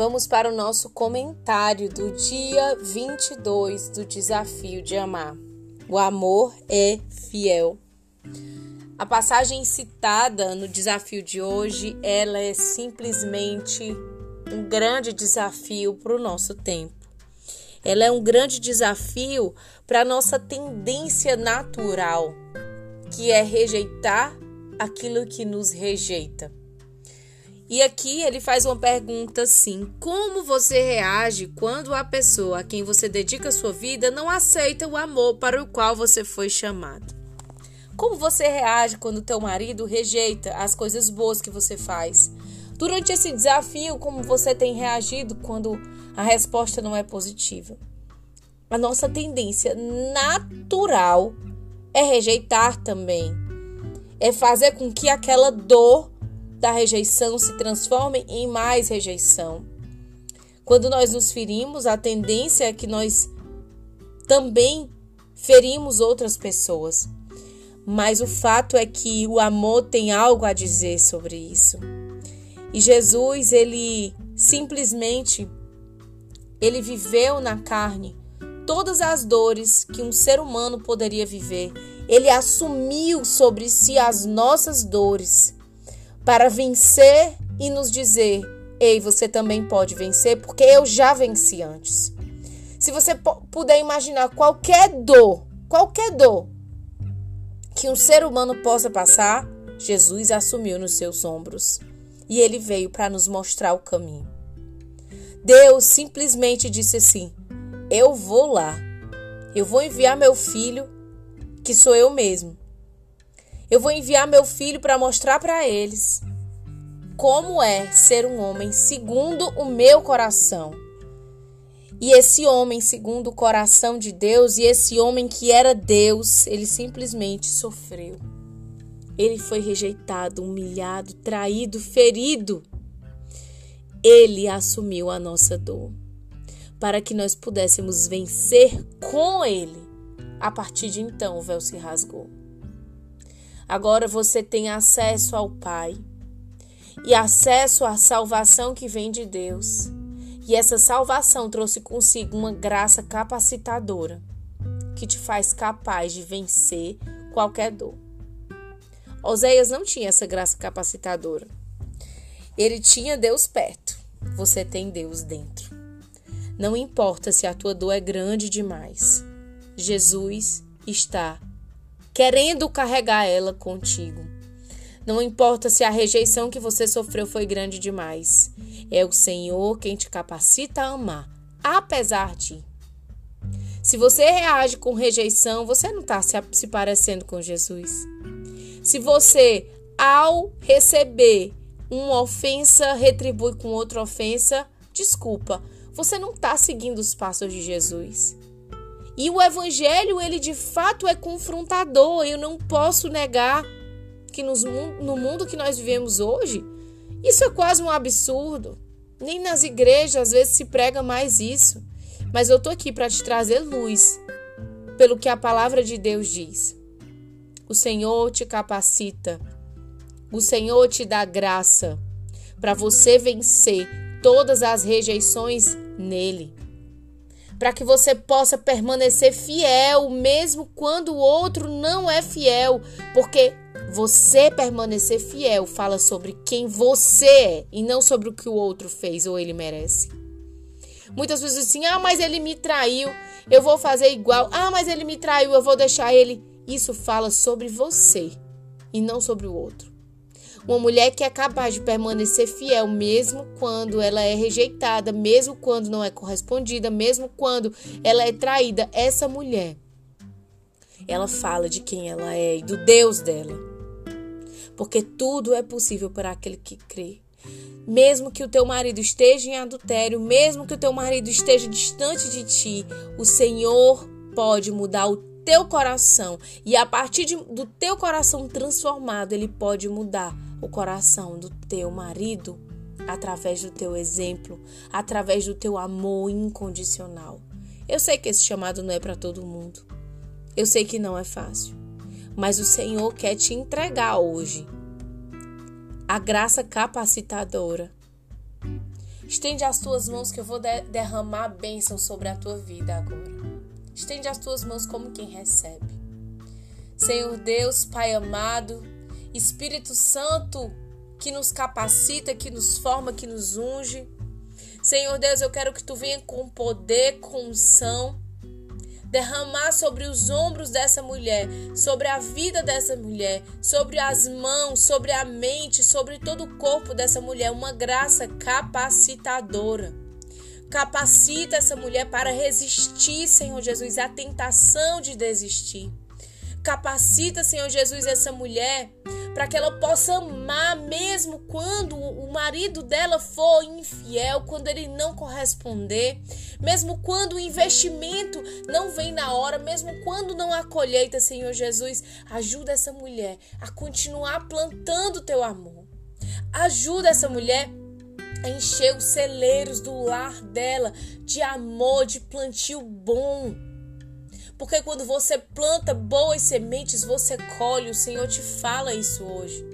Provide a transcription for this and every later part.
Vamos para o nosso comentário do dia 22 do desafio de amar. O amor é fiel. A passagem citada no desafio de hoje, ela é simplesmente um grande desafio para o nosso tempo. Ela é um grande desafio para a nossa tendência natural, que é rejeitar aquilo que nos rejeita. E aqui ele faz uma pergunta assim: como você reage quando a pessoa a quem você dedica sua vida não aceita o amor para o qual você foi chamado? Como você reage quando teu marido rejeita as coisas boas que você faz? Durante esse desafio, como você tem reagido quando a resposta não é positiva? A nossa tendência natural é rejeitar também. É fazer com que aquela dor da rejeição se transformem em mais rejeição. Quando nós nos ferimos, a tendência é que nós também ferimos outras pessoas. Mas o fato é que o amor tem algo a dizer sobre isso. E Jesus, ele simplesmente ele viveu na carne todas as dores que um ser humano poderia viver. Ele assumiu sobre si as nossas dores para vencer e nos dizer: Ei, você também pode vencer, porque eu já venci antes. Se você puder imaginar qualquer dor, qualquer dor que um ser humano possa passar, Jesus assumiu nos seus ombros e ele veio para nos mostrar o caminho. Deus simplesmente disse assim: Eu vou lá, eu vou enviar meu filho, que sou eu mesmo, eu vou enviar meu filho para mostrar para eles como é ser um homem segundo o meu coração. E esse homem segundo o coração de Deus, e esse homem que era Deus, ele simplesmente sofreu. Ele foi rejeitado, humilhado, traído, ferido. Ele assumiu a nossa dor para que nós pudéssemos vencer com ele. A partir de então, o véu se rasgou. Agora você tem acesso ao Pai e acesso à salvação que vem de Deus. E essa salvação trouxe consigo uma graça capacitadora que te faz capaz de vencer qualquer dor. Oséias não tinha essa graça capacitadora. Ele tinha Deus perto. Você tem Deus dentro. Não importa se a tua dor é grande demais. Jesus está querendo carregar ela contigo. Não importa se a rejeição que você sofreu foi grande demais. É o Senhor quem te capacita a amar, apesar de. Se você reage com rejeição, você não está se, parecendo com Jesus. Se você, ao receber uma ofensa, retribui com outra ofensa, desculpa, você não está seguindo os passos de Jesus. E o evangelho, ele de fato é confrontador. Eu não posso negar que nos, no mundo que nós vivemos hoje, isso é quase um absurdo. Nem nas igrejas às vezes se prega mais isso. Mas eu tô aqui para te trazer luz pelo que a palavra de Deus diz. O Senhor te capacita. O Senhor te dá graça para você vencer todas as rejeições nele para que você possa permanecer fiel, mesmo quando o outro não é fiel, porque você permanecer fiel fala sobre quem você é e não sobre o que o outro fez ou ele merece. Muitas vezes assim, ah, mas ele me traiu, eu vou fazer igual. Ah, mas ele me traiu, eu vou deixar ele. Isso fala sobre você e não sobre o outro. Uma mulher que é capaz de permanecer fiel mesmo quando ela é rejeitada, mesmo quando não é correspondida, mesmo quando ela é traída. Essa mulher, ela fala de quem ela é e do Deus dela. Porque tudo é possível para aquele que crê. Mesmo que o teu marido esteja em adultério, mesmo que o teu marido esteja distante de ti, o Senhor pode mudar o teu coração e a partir de, do teu coração transformado, ele pode mudar o coração do teu marido através do teu exemplo, através do teu amor incondicional. Eu sei que esse chamado não é para todo mundo. Eu sei que não é fácil. Mas o Senhor quer te entregar hoje a graça capacitadora. Estende as tuas mãos que eu vou de derramar bênção sobre a tua vida agora. Estende as tuas mãos como quem recebe. Senhor Deus, Pai amado, Espírito Santo que nos capacita, que nos forma, que nos unge. Senhor Deus, eu quero que tu venha com poder, com unção derramar sobre os ombros dessa mulher, sobre a vida dessa mulher, sobre as mãos, sobre a mente, sobre todo o corpo dessa mulher, uma graça capacitadora. Capacita essa mulher para resistir, Senhor Jesus, à tentação de desistir. Capacita, Senhor Jesus, essa mulher para que ela possa amar mesmo quando o marido dela for infiel, quando ele não corresponder, mesmo quando o investimento não vem na hora, mesmo quando não há colheita, Senhor Jesus, ajuda essa mulher a continuar plantando teu amor. Ajuda essa mulher encher os celeiros do lar dela de amor, de plantio bom porque quando você planta boas sementes, você colhe. O Senhor te fala isso hoje.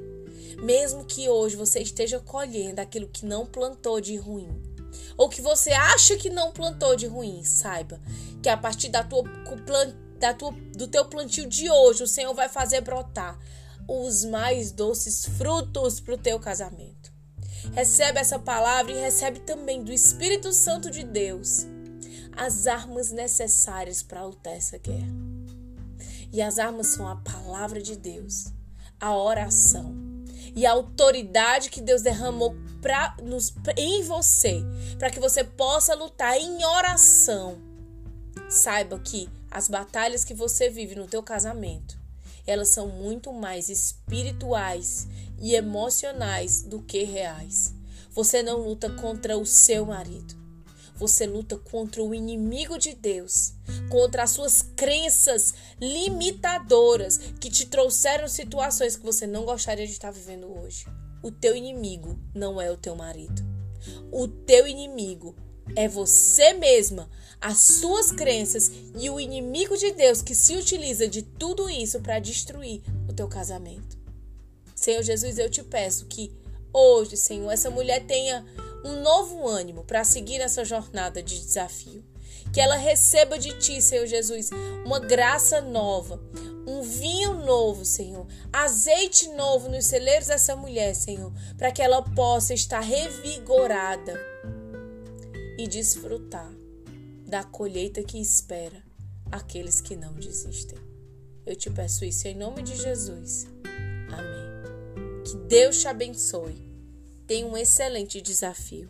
Mesmo que hoje você esteja colhendo aquilo que não plantou de ruim, ou que você acha que não plantou de ruim, saiba que a partir da tua, da tua, do teu plantio de hoje, o Senhor vai fazer brotar os mais doces frutos para o teu casamento. Recebe essa palavra e recebe também do Espírito Santo de Deus as armas necessárias para lutar essa guerra. E as armas são a palavra de Deus, a oração e a autoridade que Deus derramou pra, nos, em você, para que você possa lutar em oração. Saiba que as batalhas que você vive no teu casamento, elas são muito mais espirituais e emocionais do que reais. Você não luta contra o seu marido. Você luta contra o inimigo de Deus, contra as suas crenças limitadoras que te trouxeram situações que você não gostaria de estar vivendo hoje. O teu inimigo não é o teu marido. O teu inimigo é você mesma, as suas crenças e o inimigo de Deus que se utiliza de tudo isso para destruir o teu casamento. Senhor Jesus, eu te peço que hoje, Senhor, essa mulher tenha um novo ânimo para seguir essa jornada de desafio. Que ela receba de ti, Senhor Jesus, uma graça nova, um vinho novo, Senhor, azeite novo nos celeiros dessa mulher, Senhor, para que ela possa estar revigorada e desfrutar da colheita que espera aqueles que não desistem. Eu te peço isso em nome de Jesus. Amém. Que Deus te abençoe Tenha um excelente desafio.